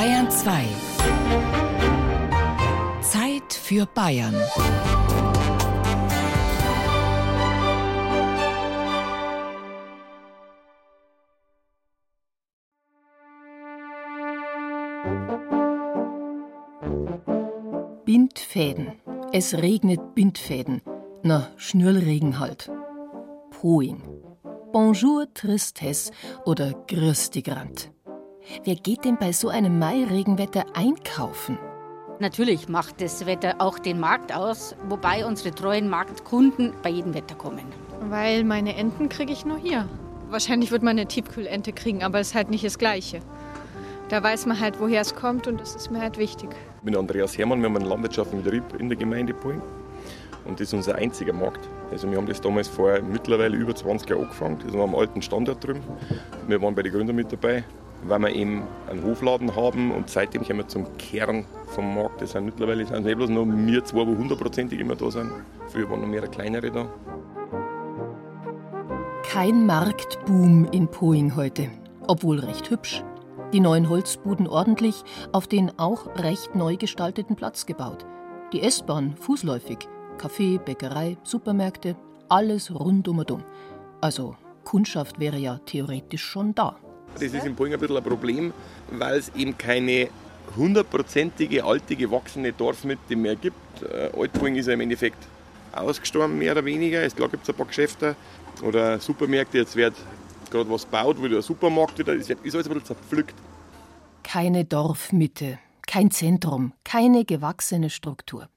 Bayern 2. Zeit für Bayern. Bindfäden. Es regnet Bindfäden. Na, Schnürlregen halt. Poing. Bonjour Tristesse oder Grüstigrant. Wer geht denn bei so einem Mai-Regenwetter einkaufen? Natürlich macht das Wetter auch den Markt aus, wobei unsere treuen Marktkunden bei jedem Wetter kommen. Weil meine Enten kriege ich nur hier. Wahrscheinlich wird man eine Tiefkühlente kriegen, aber es ist halt nicht das Gleiche. Da weiß man halt, woher es kommt und das ist mir halt wichtig. Ich bin Andreas Hermann, wir haben einen landwirtschaftlichen Betrieb in der Gemeinde Poing. Und das ist unser einziger Markt. Also wir haben das damals vor mittlerweile über 20 Jahren angefangen. Das war am alten Standort drüben. Wir waren bei den Gründern mit dabei, weil wir eben einen Hofladen haben und seitdem kommen wir zum Kern vom Markt. Das sind mittlerweile sind nicht bloß noch wir zwei, wo hundertprozentig immer da sind. Früher waren noch mehr kleinere da. Kein Marktboom in Poing heute, obwohl recht hübsch. Die neuen Holzbuden ordentlich, auf den auch recht neu gestalteten Platz gebaut. Die S-Bahn fußläufig, Café, Bäckerei, Supermärkte, alles rundum und um. Also Kundschaft wäre ja theoretisch schon da. Das ist in Poing ein bisschen ein Problem, weil es eben keine hundertprozentige alte gewachsene Dorfmitte mehr gibt. Äh, Altpoing ist ja im Endeffekt ausgestorben, mehr oder weniger. Es, gibt es ein paar Geschäfte oder Supermärkte. Jetzt wird gerade was gebaut, wo der Supermarkt wieder ist. Ist alles ein bisschen zerpflückt. Keine Dorfmitte, kein Zentrum, keine gewachsene Struktur.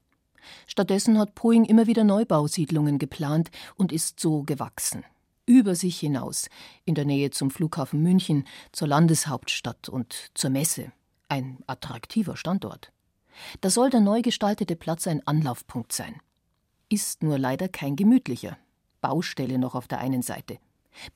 Stattdessen hat Poing immer wieder Neubausiedlungen geplant und ist so gewachsen. Über sich hinaus, in der Nähe zum Flughafen München, zur Landeshauptstadt und zur Messe. Ein attraktiver Standort. Da soll der neu gestaltete Platz ein Anlaufpunkt sein. Ist nur leider kein gemütlicher. Baustelle noch auf der einen Seite.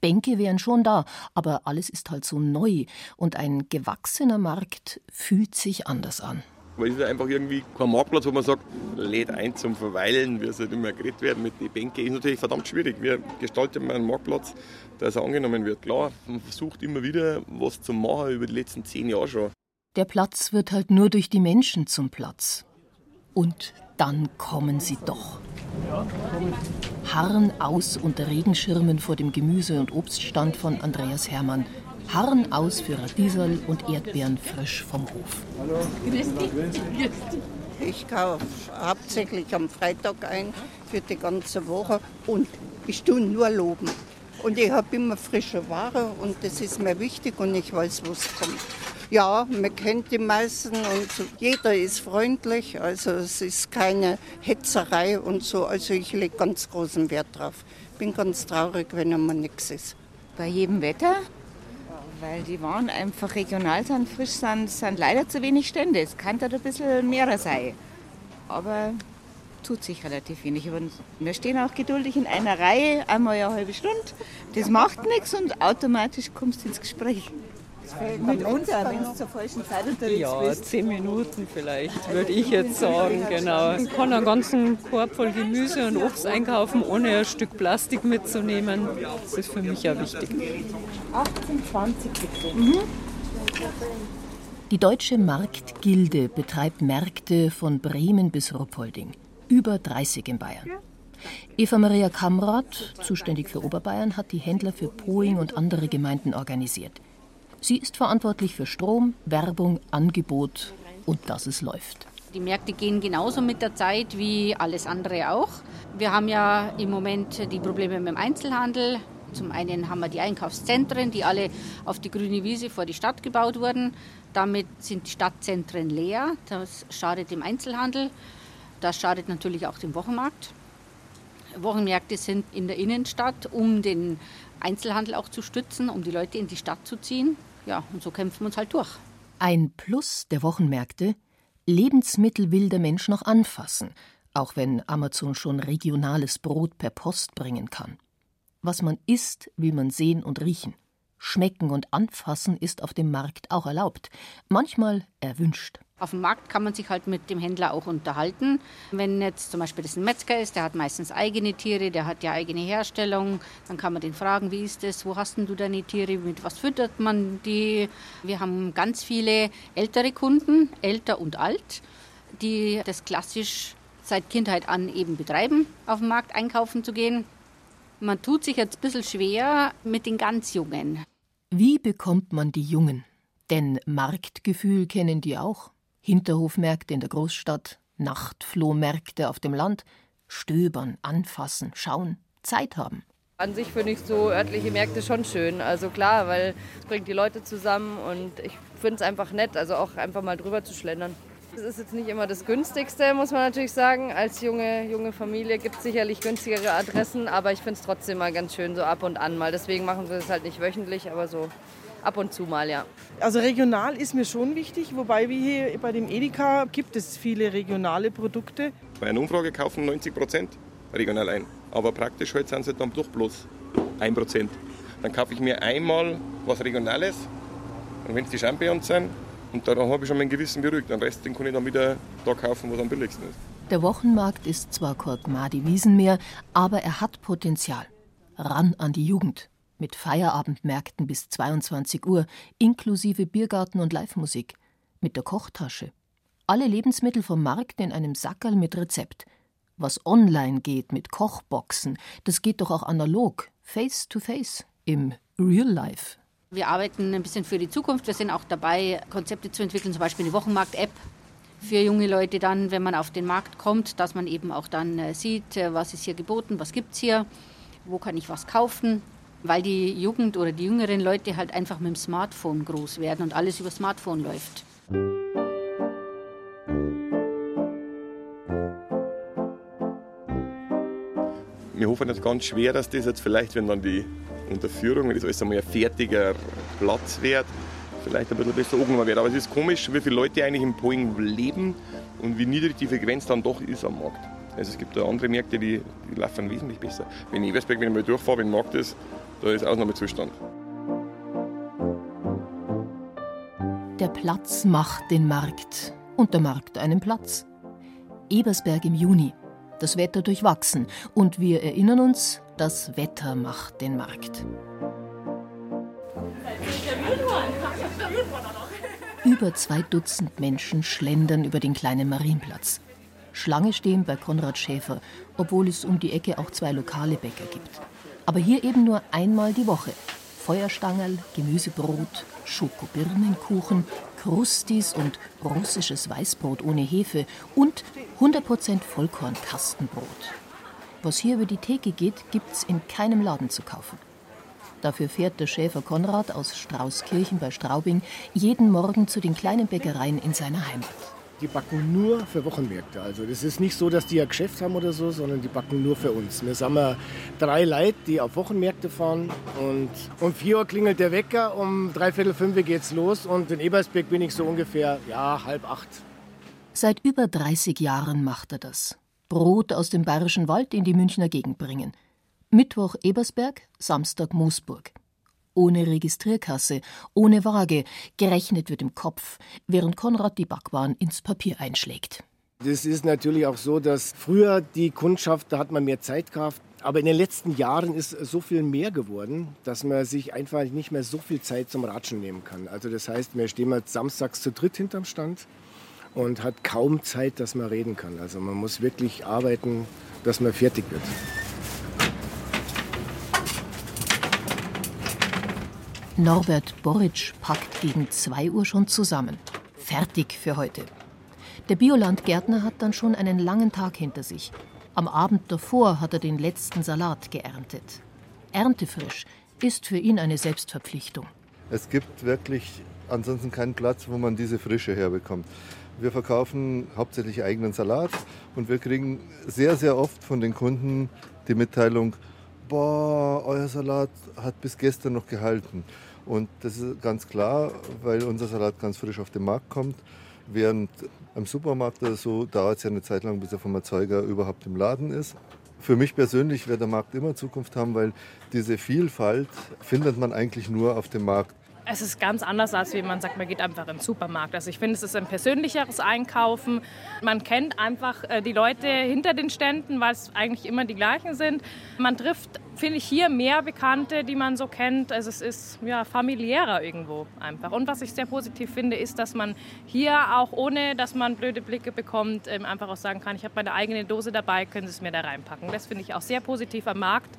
Bänke wären schon da, aber alles ist halt so neu und ein gewachsener Markt fühlt sich anders an. Weil es ist einfach irgendwie kein Marktplatz, wo man sagt, lädt ein zum Verweilen, es halt immer geredet wird mit den Bänken, ist natürlich verdammt schwierig. Wie gestaltet man einen Marktplatz, dass er angenommen wird? Klar, man versucht immer wieder was zu machen über die letzten zehn Jahre schon. Der Platz wird halt nur durch die Menschen zum Platz. Und dann kommen sie doch. Harren aus unter Regenschirmen vor dem Gemüse- und Obststand von Andreas Hermann. Harren aus für Radieserl und Erdbeeren frisch vom Hof. Ich kaufe hauptsächlich am Freitag ein für die ganze Woche und ich tue nur loben. Und ich habe immer frische Ware und das ist mir wichtig und ich weiß, wo es kommt. Ja, man kennt die meisten und so. jeder ist freundlich, also es ist keine Hetzerei und so. Also ich lege ganz großen Wert drauf. Bin ganz traurig, wenn immer nichts ist. Bei jedem Wetter, weil die Waren einfach regional sind, frisch sind, sind leider zu wenig Stände. Es kann dort ein bisschen mehr sein. Aber tut sich relativ wenig. Und wir stehen auch geduldig in einer Reihe, einmal eine halbe Stunde. Das macht nichts und automatisch kommst du ins Gespräch. Mit uns, wenn du zur falschen Zeit unterwegs Ja, bist. zehn Minuten vielleicht, würde ich jetzt sagen, genau. Ich kann einen ganzen Korb voll Gemüse und Obst einkaufen, ohne ein Stück Plastik mitzunehmen. Das ist für mich ja wichtig. 18, 20 bitte. Die Deutsche Marktgilde betreibt Märkte von Bremen bis Ruppolding. Über 30 in Bayern. Eva Maria Kamrat, zuständig für Oberbayern, hat die Händler für Poing und andere Gemeinden organisiert. Sie ist verantwortlich für Strom, Werbung, Angebot und dass es läuft. Die Märkte gehen genauso mit der Zeit wie alles andere auch. Wir haben ja im Moment die Probleme mit dem Einzelhandel. Zum einen haben wir die Einkaufszentren, die alle auf die grüne Wiese vor die Stadt gebaut wurden. Damit sind die Stadtzentren leer. Das schadet dem Einzelhandel. Das schadet natürlich auch dem Wochenmarkt. Wochenmärkte sind in der Innenstadt, um den Einzelhandel auch zu stützen, um die Leute in die Stadt zu ziehen. Ja, und so kämpfen wir uns halt durch. Ein Plus der Wochenmärkte: Lebensmittel will der Mensch noch anfassen, auch wenn Amazon schon regionales Brot per Post bringen kann. Was man isst, will man sehen und riechen. Schmecken und anfassen ist auf dem Markt auch erlaubt, manchmal erwünscht. Auf dem Markt kann man sich halt mit dem Händler auch unterhalten. Wenn jetzt zum Beispiel das ein Metzger ist, der hat meistens eigene Tiere, der hat ja eigene Herstellung, dann kann man den fragen, wie ist das, wo hast du deine Tiere, mit was füttert man die. Wir haben ganz viele ältere Kunden, älter und alt, die das klassisch seit Kindheit an eben betreiben, auf dem Markt einkaufen zu gehen. Man tut sich jetzt ein bisschen schwer mit den ganz Jungen. Wie bekommt man die Jungen? Denn Marktgefühl kennen die auch. Hinterhofmärkte in der Großstadt, Nachtflohmärkte auf dem Land, stöbern, anfassen, schauen, Zeit haben. An sich finde ich so örtliche Märkte schon schön. Also klar, weil es bringt die Leute zusammen und ich finde es einfach nett, also auch einfach mal drüber zu schlendern. Es ist jetzt nicht immer das günstigste, muss man natürlich sagen. Als junge, junge Familie gibt es sicherlich günstigere Adressen, aber ich finde es trotzdem mal ganz schön so ab und an mal. Deswegen machen wir es halt nicht wöchentlich, aber so ab und zu mal, ja. Also regional ist mir schon wichtig, wobei wir hier bei dem Edeka gibt es viele regionale Produkte. Bei einer Umfrage kaufen 90 Prozent regional ein. Aber praktisch heute sind es dann doch bloß 1 Prozent. Dann kaufe ich mir einmal was Regionales, und wenn es die Champignons sind, und dann habe ich schon mein Gewissen beruhigt. Den Rest den kann ich dann wieder da kaufen, was am billigsten ist. Der Wochenmarkt ist zwar Korkmadi Wiesenmeer, aber er hat Potenzial. Ran an die Jugend mit Feierabendmärkten bis 22 Uhr, inklusive Biergarten und Livemusik, mit der Kochtasche. Alle Lebensmittel vom Markt in einem Sackerl mit Rezept. Was online geht mit Kochboxen, das geht doch auch analog, face to face, im Real Life. Wir arbeiten ein bisschen für die Zukunft. Wir sind auch dabei, Konzepte zu entwickeln, zum Beispiel eine Wochenmarkt-App für junge Leute dann, wenn man auf den Markt kommt, dass man eben auch dann äh, sieht, äh, was ist hier geboten, was gibt es hier, wo kann ich was kaufen weil die Jugend oder die jüngeren Leute halt einfach mit dem Smartphone groß werden und alles über Smartphone läuft. Wir hoffen jetzt ganz schwer, dass das jetzt vielleicht, wenn dann die Unterführung, das alles einmal ein fertiger Platz wird, vielleicht ein bisschen besser angenommen wird. Aber es ist komisch, wie viele Leute eigentlich im Poing leben und wie niedrig die Frequenz dann doch ist am Markt. Also es gibt da andere Märkte, die, die laufen wesentlich besser. Wenn ich Eversberg, wenn mal durchfahre, wenn Markt ist, da ist Ausnahmezustand. Der Platz macht den Markt und der Markt einen Platz. Ebersberg im Juni. Das Wetter durchwachsen und wir erinnern uns, das Wetter macht den Markt. Über zwei Dutzend Menschen schlendern über den kleinen Marienplatz. Schlange stehen bei Konrad Schäfer, obwohl es um die Ecke auch zwei lokale Bäcker gibt. Aber hier eben nur einmal die Woche. Feuerstangerl, Gemüsebrot, Schokobirnenkuchen, Krustis und russisches Weißbrot ohne Hefe und 100% Vollkornkastenbrot. Was hier über die Theke geht, gibt's in keinem Laden zu kaufen. Dafür fährt der Schäfer Konrad aus Straußkirchen bei Straubing jeden Morgen zu den kleinen Bäckereien in seiner Heimat die backen nur für Wochenmärkte. Also das ist nicht so, dass die ein Geschäft haben oder so, sondern die backen nur für uns. Wir sind drei Leute, die auf Wochenmärkte fahren und um vier Uhr klingelt der Wecker, um dreiviertel fünf geht's los und in Ebersberg bin ich so ungefähr, ja, halb acht. Seit über 30 Jahren macht er das. Brot aus dem bayerischen Wald in die Münchner Gegend bringen. Mittwoch Ebersberg, Samstag Moosburg ohne Registrierkasse, ohne Waage, gerechnet wird im Kopf, während Konrad die Backwaren ins Papier einschlägt. Das ist natürlich auch so, dass früher die Kundschaft, da hat man mehr Zeit gehabt. Aber in den letzten Jahren ist so viel mehr geworden, dass man sich einfach nicht mehr so viel Zeit zum Ratschen nehmen kann. Also das heißt, wir stehen mal samstags zu dritt hinterm Stand und hat kaum Zeit, dass man reden kann. Also man muss wirklich arbeiten, dass man fertig wird. Norbert Boric packt gegen 2 Uhr schon zusammen. Fertig für heute. Der Biolandgärtner hat dann schon einen langen Tag hinter sich. Am Abend davor hat er den letzten Salat geerntet. Erntefrisch ist für ihn eine Selbstverpflichtung. Es gibt wirklich ansonsten keinen Platz, wo man diese Frische herbekommt. Wir verkaufen hauptsächlich eigenen Salat und wir kriegen sehr, sehr oft von den Kunden die Mitteilung, boah, euer Salat hat bis gestern noch gehalten. Und das ist ganz klar, weil unser Salat ganz frisch auf den Markt kommt. Während am Supermarkt oder so dauert es ja eine Zeit lang, bis er vom Erzeuger überhaupt im Laden ist. Für mich persönlich wird der Markt immer Zukunft haben, weil diese Vielfalt findet man eigentlich nur auf dem Markt. Es ist ganz anders, als wie man sagt, man geht einfach in den Supermarkt. Also ich finde, es ist ein persönlicheres Einkaufen. Man kennt einfach äh, die Leute hinter den Ständen, weil es eigentlich immer die gleichen sind. Man trifft, finde ich, hier mehr Bekannte, die man so kennt. Also es ist ja, familiärer irgendwo einfach. Und was ich sehr positiv finde, ist, dass man hier auch ohne, dass man blöde Blicke bekommt, ähm, einfach auch sagen kann, ich habe meine eigene Dose dabei, können Sie es mir da reinpacken. Das finde ich auch sehr positiv am Markt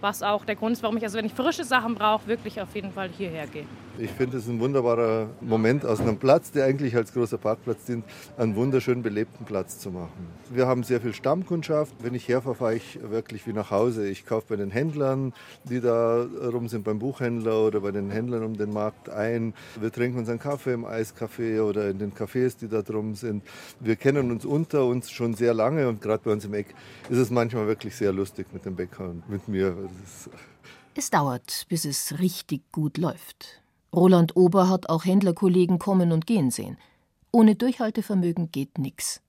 was auch der Grund ist, warum ich, also wenn ich frische Sachen brauche, wirklich auf jeden Fall hierher gehe. Ich finde es ein wunderbarer Moment, aus einem Platz, der eigentlich als großer Parkplatz dient, einen wunderschön belebten Platz zu machen. Wir haben sehr viel Stammkundschaft. Wenn ich herfahre, fahre ich wirklich wie nach Hause. Ich kaufe bei den Händlern, die da rum sind, beim Buchhändler oder bei den Händlern um den Markt ein. Wir trinken unseren Kaffee im Eiscafé oder in den Cafés, die da drum sind. Wir kennen uns unter uns schon sehr lange und gerade bei uns im Eck ist es manchmal wirklich sehr lustig mit dem Bäcker und mit mir. Es dauert, bis es richtig gut läuft. Roland Ober hat auch Händlerkollegen kommen und gehen sehen. Ohne Durchhaltevermögen geht nix.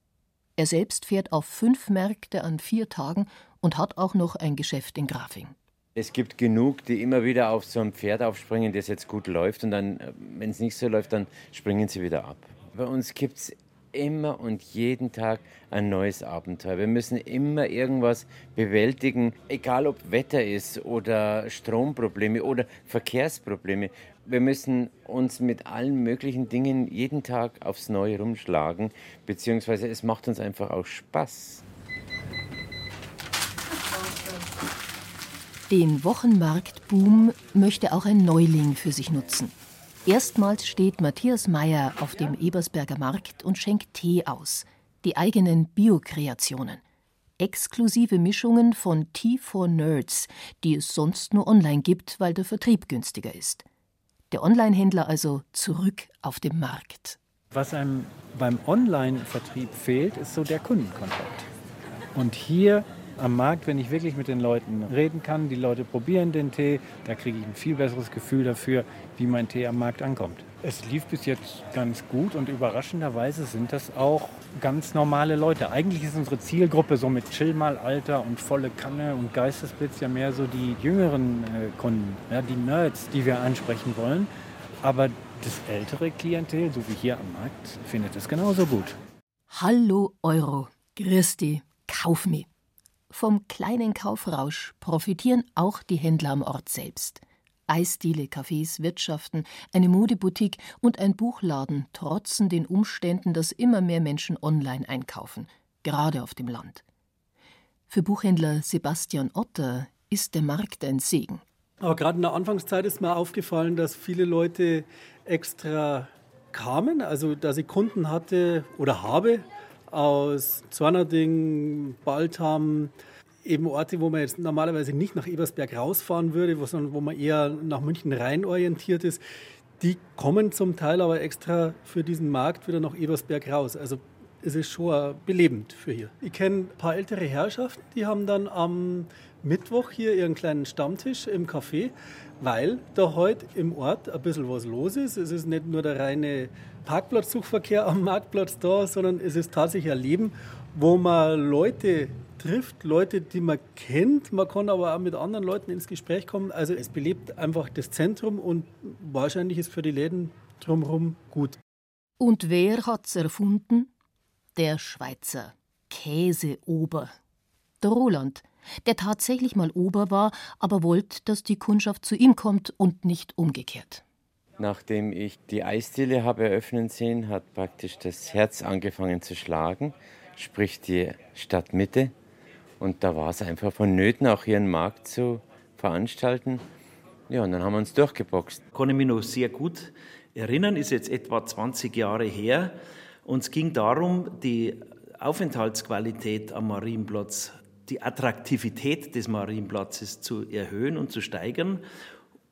Er selbst fährt auf fünf Märkte an vier Tagen und hat auch noch ein Geschäft in Grafing. Es gibt genug, die immer wieder auf so ein Pferd aufspringen, das jetzt gut läuft und dann, äh, wenn es nicht so läuft, dann springen sie wieder ab. Bei uns gibt es immer und jeden Tag ein neues Abenteuer. Wir müssen immer irgendwas bewältigen, egal ob Wetter ist oder Stromprobleme oder Verkehrsprobleme. Wir müssen uns mit allen möglichen Dingen jeden Tag aufs Neue rumschlagen, beziehungsweise es macht uns einfach auch Spaß. Den Wochenmarktboom möchte auch ein Neuling für sich nutzen. Erstmals steht Matthias Meyer auf dem Ebersberger Markt und schenkt Tee aus, die eigenen Bio-Kreationen. Exklusive Mischungen von Tea for Nerds, die es sonst nur online gibt, weil der Vertrieb günstiger ist. Der Online-Händler also zurück auf dem Markt. Was einem beim Online-Vertrieb fehlt, ist so der Kundenkontakt. Und hier am Markt, wenn ich wirklich mit den Leuten reden kann, die Leute probieren den Tee, da kriege ich ein viel besseres Gefühl dafür, wie mein Tee am Markt ankommt. Es lief bis jetzt ganz gut und überraschenderweise sind das auch ganz normale Leute. Eigentlich ist unsere Zielgruppe so mit Chill-Mal-Alter und volle Kanne und Geistesblitz ja mehr so die jüngeren äh, Kunden, ja, die Nerds, die wir ansprechen wollen. Aber das ältere Klientel, so wie hier am Markt, findet es genauso gut. Hallo Euro, Christi, kauf mich. Vom kleinen Kaufrausch profitieren auch die Händler am Ort selbst. Eisdiele, Cafés, Wirtschaften, eine Modeboutique und ein Buchladen trotzen den Umständen, dass immer mehr Menschen online einkaufen, gerade auf dem Land. Für Buchhändler Sebastian Otter ist der Markt ein Segen. Aber gerade in der Anfangszeit ist mir aufgefallen, dass viele Leute extra kamen, also dass ich Kunden hatte oder habe aus Zornerding, Baltham, eben Orte, wo man jetzt normalerweise nicht nach Ebersberg rausfahren würde, sondern wo man eher nach München rein orientiert ist, die kommen zum Teil aber extra für diesen Markt wieder nach Ebersberg raus. Also es ist schon belebend für hier. Ich kenne ein paar ältere Herrschaften, die haben dann am Mittwoch hier ihren kleinen Stammtisch im Café, weil da heute im Ort ein bisschen was los ist. Es ist nicht nur der reine Parkplatzsuchverkehr am Marktplatz da, sondern es ist tatsächlich ein Leben, wo man Leute trifft, Leute, die man kennt. Man kann aber auch mit anderen Leuten ins Gespräch kommen. Also es belebt einfach das Zentrum und wahrscheinlich ist für die Läden drumherum gut. Und wer hat's erfunden? Der Schweizer Käseober. Der Roland, der tatsächlich mal Ober war, aber wollte, dass die Kundschaft zu ihm kommt und nicht umgekehrt. Nachdem ich die Eisdiele habe eröffnen sehen, hat praktisch das Herz angefangen zu schlagen, sprich die Stadtmitte. Und da war es einfach vonnöten, auch hier einen Markt zu veranstalten. Ja, und dann haben wir uns durchgeboxt. Kann ich mich noch sehr gut erinnern, ist jetzt etwa 20 Jahre her. Und es ging darum, die Aufenthaltsqualität am Marienplatz, die Attraktivität des Marienplatzes zu erhöhen und zu steigern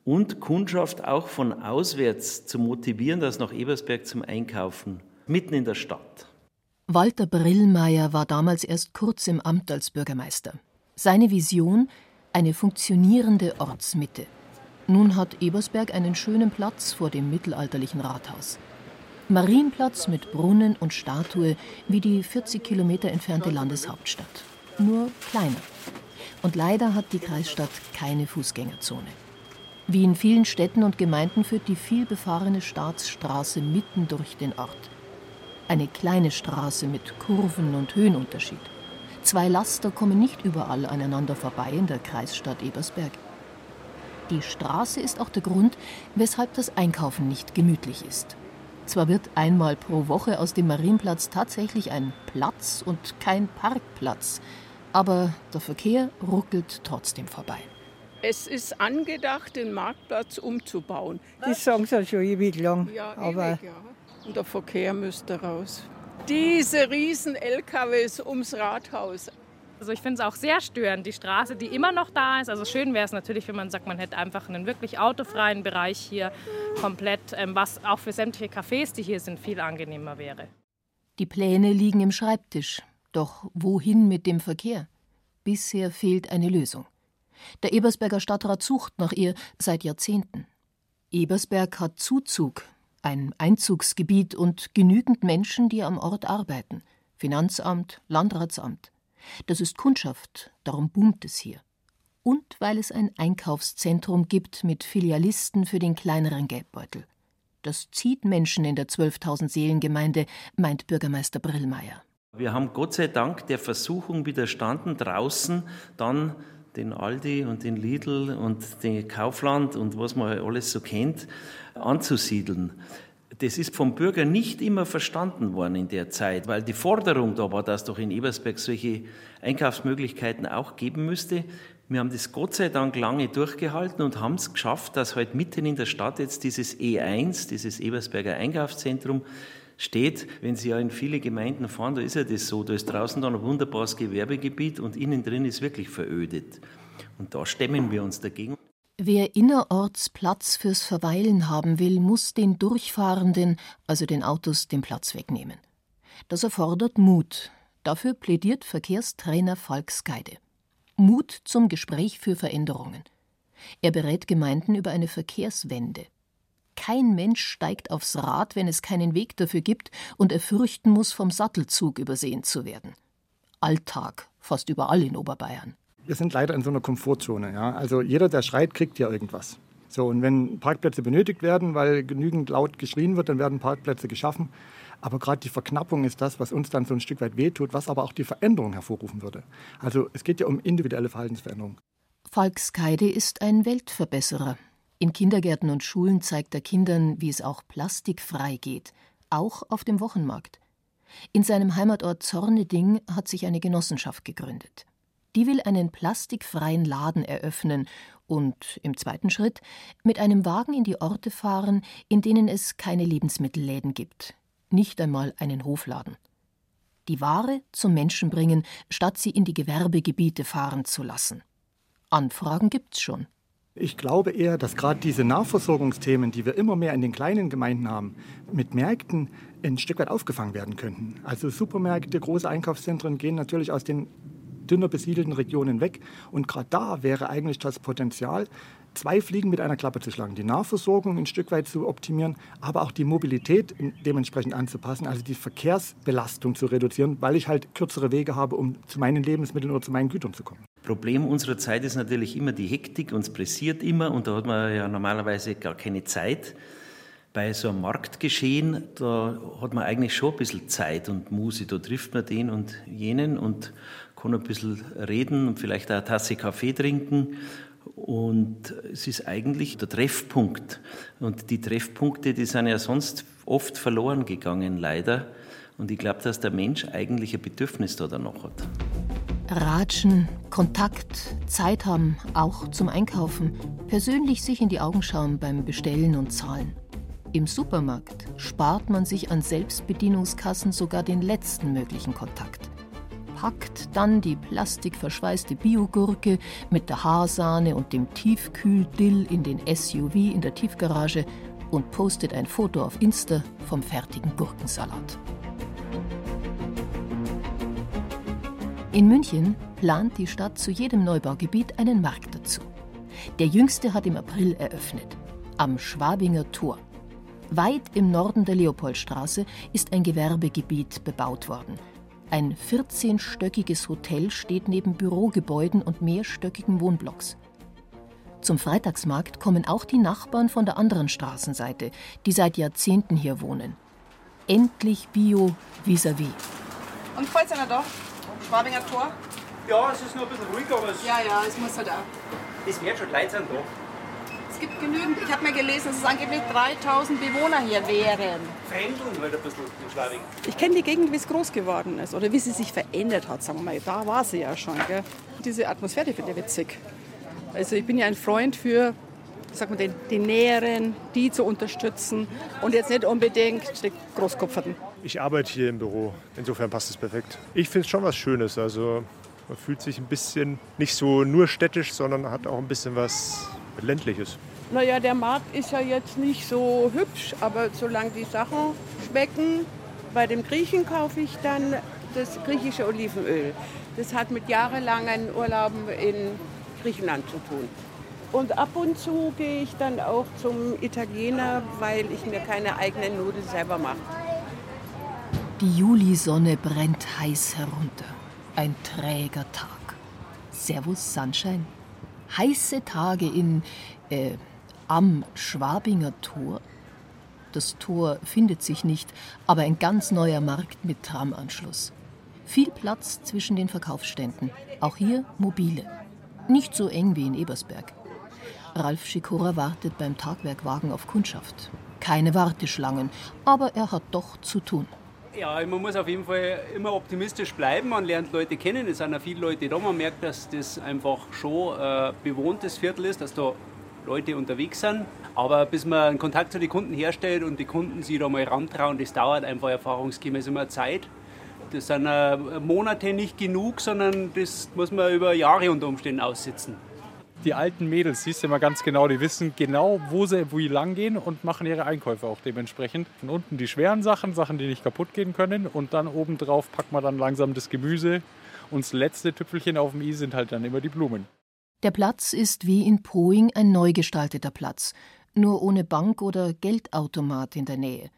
und Kundschaft auch von auswärts zu motivieren, das nach Ebersberg zum Einkaufen, mitten in der Stadt. Walter Brillmeier war damals erst kurz im Amt als Bürgermeister. Seine Vision eine funktionierende Ortsmitte. Nun hat Ebersberg einen schönen Platz vor dem mittelalterlichen Rathaus. Marienplatz mit Brunnen und Statue wie die 40 Kilometer entfernte Landeshauptstadt. nur kleiner. Und leider hat die Kreisstadt keine Fußgängerzone. Wie in vielen Städten und Gemeinden führt die vielbefahrene Staatsstraße mitten durch den Ort. Eine kleine Straße mit Kurven und Höhenunterschied. Zwei Laster kommen nicht überall aneinander vorbei in der Kreisstadt Ebersberg. Die Straße ist auch der Grund, weshalb das Einkaufen nicht gemütlich ist. Zwar wird einmal pro Woche aus dem Marienplatz tatsächlich ein Platz und kein Parkplatz, aber der Verkehr ruckelt trotzdem vorbei. Es ist angedacht, den Marktplatz umzubauen. Das sagen sie ja schon ewig lang. Ja, aber ewig, ja. Und der Verkehr müsste raus. Diese riesen LKWs ums Rathaus. Also ich finde es auch sehr störend, die Straße, die immer noch da ist. Also schön wäre es natürlich, wenn man sagt, man hätte einfach einen wirklich autofreien Bereich hier komplett, ähm, was auch für sämtliche Cafés, die hier sind, viel angenehmer wäre. Die Pläne liegen im Schreibtisch. Doch wohin mit dem Verkehr? Bisher fehlt eine Lösung. Der Ebersberger Stadtrat sucht nach ihr seit Jahrzehnten. Ebersberg hat Zuzug, ein Einzugsgebiet und genügend Menschen, die am Ort arbeiten. Finanzamt, Landratsamt. Das ist Kundschaft, darum boomt es hier. Und weil es ein Einkaufszentrum gibt mit Filialisten für den kleineren Geldbeutel. Das zieht Menschen in der 12.000 Seelengemeinde, meint Bürgermeister Brillmeier. Wir haben Gott sei Dank der Versuchung widerstanden, draußen dann den Aldi und den Lidl und den Kaufland und was man alles so kennt, anzusiedeln. Das ist vom Bürger nicht immer verstanden worden in der Zeit, weil die Forderung da war, dass doch in Ebersberg solche Einkaufsmöglichkeiten auch geben müsste. Wir haben das Gott sei Dank lange durchgehalten und haben es geschafft, dass heute halt mitten in der Stadt jetzt dieses E1, dieses Ebersberger Einkaufszentrum, steht. Wenn Sie ja in viele Gemeinden fahren, da ist ja das so. Da ist draußen dann ein wunderbares Gewerbegebiet und innen drin ist wirklich verödet. Und da stemmen wir uns dagegen. Wer innerorts Platz fürs Verweilen haben will, muss den Durchfahrenden, also den Autos, den Platz wegnehmen. Das erfordert Mut. Dafür plädiert Verkehrstrainer Falk Skeide. Mut zum Gespräch für Veränderungen. Er berät Gemeinden über eine Verkehrswende. Kein Mensch steigt aufs Rad, wenn es keinen Weg dafür gibt und er fürchten muss, vom Sattelzug übersehen zu werden. Alltag, fast überall in Oberbayern wir sind leider in so einer Komfortzone. Ja? Also jeder, der schreit, kriegt ja irgendwas. So, und wenn Parkplätze benötigt werden, weil genügend laut geschrien wird, dann werden Parkplätze geschaffen. Aber gerade die Verknappung ist das, was uns dann so ein Stück weit wehtut, was aber auch die Veränderung hervorrufen würde. Also es geht ja um individuelle Verhaltensveränderung. Falk Skeide ist ein Weltverbesserer. In Kindergärten und Schulen zeigt er Kindern, wie es auch plastikfrei geht, auch auf dem Wochenmarkt. In seinem Heimatort Zorneding hat sich eine Genossenschaft gegründet. Die will einen plastikfreien Laden eröffnen und im zweiten Schritt mit einem Wagen in die Orte fahren, in denen es keine Lebensmittelläden gibt, nicht einmal einen Hofladen. Die Ware zum Menschen bringen, statt sie in die Gewerbegebiete fahren zu lassen. Anfragen gibt's schon. Ich glaube eher, dass gerade diese Nahversorgungsthemen, die wir immer mehr in den kleinen Gemeinden haben, mit Märkten ein Stück weit aufgefangen werden könnten. Also Supermärkte, große Einkaufszentren gehen natürlich aus den dünner besiedelten Regionen weg. Und gerade da wäre eigentlich das Potenzial, zwei Fliegen mit einer Klappe zu schlagen. Die Nahversorgung ein Stück weit zu optimieren, aber auch die Mobilität dementsprechend anzupassen, also die Verkehrsbelastung zu reduzieren, weil ich halt kürzere Wege habe, um zu meinen Lebensmitteln oder zu meinen Gütern zu kommen. Problem unserer Zeit ist natürlich immer die Hektik, uns pressiert immer und da hat man ja normalerweise gar keine Zeit. Bei so einem Marktgeschehen, da hat man eigentlich schon ein bisschen Zeit und Muße, da trifft man den und jenen und kann ein bisschen reden und vielleicht auch eine Tasse Kaffee trinken. Und es ist eigentlich der Treffpunkt. Und die Treffpunkte, die sind ja sonst oft verloren gegangen, leider. Und ich glaube, dass der Mensch eigentlich ein Bedürfnis da danach hat. Ratschen, Kontakt, Zeit haben, auch zum Einkaufen, persönlich sich in die Augen schauen beim Bestellen und Zahlen. Im Supermarkt spart man sich an Selbstbedienungskassen sogar den letzten möglichen Kontakt packt dann die plastikverschweißte Biogurke mit der Haarsahne und dem Tiefkühldill in den SUV in der Tiefgarage und postet ein Foto auf Insta vom fertigen Gurkensalat. In München plant die Stadt zu jedem Neubaugebiet einen Markt dazu. Der jüngste hat im April eröffnet, am Schwabinger Tor. Weit im Norden der Leopoldstraße ist ein Gewerbegebiet bebaut worden – Ein 14-stöckiges Hotel steht neben Bürogebäuden und mehrstöckigen Wohnblocks. Zum Freitagsmarkt kommen auch die Nachbarn von der anderen Straßenseite, die seit Jahrzehnten hier wohnen. Endlich Bio vis-à-vis. -vis. Und falls einer da? Schwabinger Tor? Ja, es ist noch ein bisschen ruhig, aber es. Ja, ja, es muss halt auch. Es wird schon Leute sind da. Es gibt genügend. Ich habe mir gelesen, dass es angeblich 3000 Bewohner hier wären. Verändern halt ein bisschen in Schwabing. Ich kenne die Gegend, wie es groß geworden ist oder wie sie sich verändert hat, sagen wir mal. Da war sie ja schon. Gell? Diese Atmosphäre finde ich witzig. Also ich bin ja ein Freund für sag mal, den, den Näheren, die zu unterstützen und jetzt nicht unbedingt die Großkopferten. Ich arbeite hier im Büro, insofern passt es perfekt. Ich finde es schon was Schönes, also man fühlt sich ein bisschen nicht so nur städtisch, sondern hat auch ein bisschen was ländliches. Naja, der Markt ist ja jetzt nicht so hübsch, aber solange die Sachen schmecken, bei dem Griechen kaufe ich dann das griechische Olivenöl. Das hat mit jahrelangen Urlauben in Griechenland zu tun. Und ab und zu gehe ich dann auch zum Italiener, weil ich mir keine eigenen Nudeln selber mache. Die Julisonne brennt heiß herunter. Ein träger Tag. Servus Sunshine. Heiße Tage in äh, am Schwabinger Tor. Das Tor findet sich nicht, aber ein ganz neuer Markt mit Tramanschluss. Viel Platz zwischen den Verkaufsständen. Auch hier mobile. Nicht so eng wie in Ebersberg. Ralf Schikora wartet beim Tagwerkwagen auf Kundschaft. Keine Warteschlangen, aber er hat doch zu tun. Ja, man muss auf jeden Fall immer optimistisch bleiben. Man lernt Leute kennen, es sind ja viele Leute da. Man merkt, dass das einfach schon ein bewohntes Viertel ist, dass da Leute unterwegs sind. Aber bis man einen Kontakt zu den Kunden herstellt und die Kunden sich da mal rantrauen, das dauert einfach erfahrungsgemäß immer Zeit. Das sind äh, Monate nicht genug, sondern das muss man über Jahre unter Umständen aussitzen. Die alten Mädels, siehst du immer ganz genau, die wissen genau, wo sie wo lang gehen und machen ihre Einkäufe auch dementsprechend. Von unten die schweren Sachen, Sachen, die nicht kaputt gehen können. Und dann obendrauf packt man dann langsam das Gemüse. Und das letzte Tüpfelchen auf dem i sind halt dann immer die Blumen. Der Platz ist wie in Poing ein neu gestalteter Platz, nur ohne Bank oder Geldautomat in der Nähe.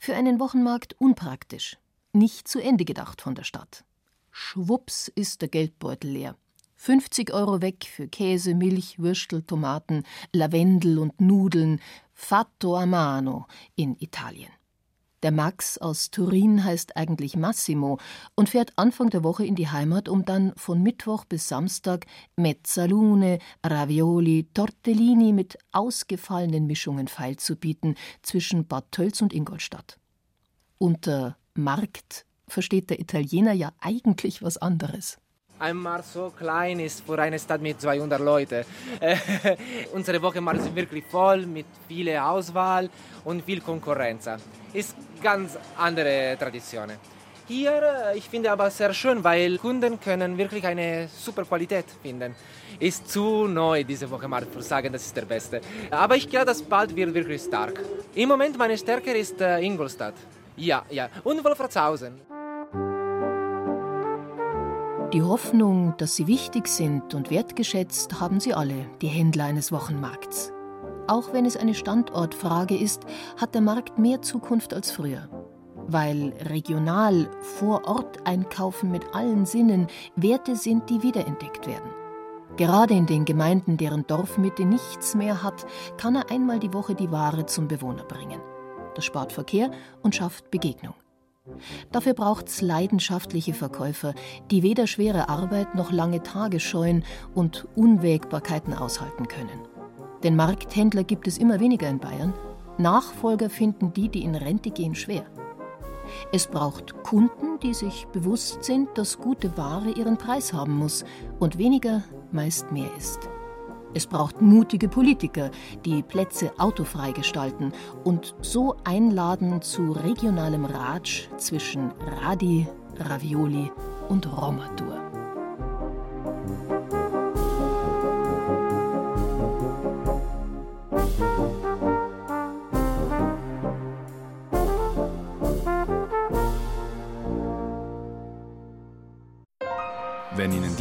Für einen Wochenmarkt unpraktisch nicht zu Ende gedacht von der Stadt. Schwupps ist der Geldbeutel leer. 50 Euro weg für Käse, Milch, Würstel, Tomaten, Lavendel und Nudeln, fatto a mano in Italien. Der Max aus Turin heißt eigentlich Massimo und fährt Anfang der Woche in die Heimat, um dann von Mittwoch bis Samstag Mezzalune, Ravioli, Tortellini mit ausgefallenen Mischungen feilzubieten zwischen Bad Tölz und Ingolstadt. Unter Markt versteht der Italiener ja eigentlich was anderes. Ein Markt so klein ist für eine Stadt mit 200 Leuten. Äh, unsere Wochenmarkt sind wirklich voll mit viel Auswahl und viel Konkurrenz. Ist ganz andere Tradition. Hier, äh, ich finde aber sehr schön, weil Kunden können wirklich eine super Qualität finden. Ist zu neu diese Wochenmarkt, für sagen, das ist der beste. Aber ich glaube, dass bald wird wirklich stark. Im Moment meine Stärke ist äh, Ingolstadt. Ja, ja. Und Wolfratshausen. Die Hoffnung, dass sie wichtig sind und wertgeschätzt, haben sie alle, die Händler eines Wochenmarkts. Auch wenn es eine Standortfrage ist, hat der Markt mehr Zukunft als früher. Weil regional vor Ort einkaufen mit allen Sinnen Werte sind, die wiederentdeckt werden. Gerade in den Gemeinden, deren Dorfmitte nichts mehr hat, kann er einmal die Woche die Ware zum Bewohner bringen. Das spart Verkehr und schafft Begegnung. Dafür braucht es leidenschaftliche Verkäufer, die weder schwere Arbeit noch lange Tage scheuen und Unwägbarkeiten aushalten können. Denn Markthändler gibt es immer weniger in Bayern. Nachfolger finden die, die in Rente gehen, schwer. Es braucht Kunden, die sich bewusst sind, dass gute Ware ihren Preis haben muss und weniger meist mehr ist. Es braucht mutige Politiker, die Plätze autofrei gestalten und so einladen zu regionalem Ratsch zwischen Radi, Ravioli und Romadur.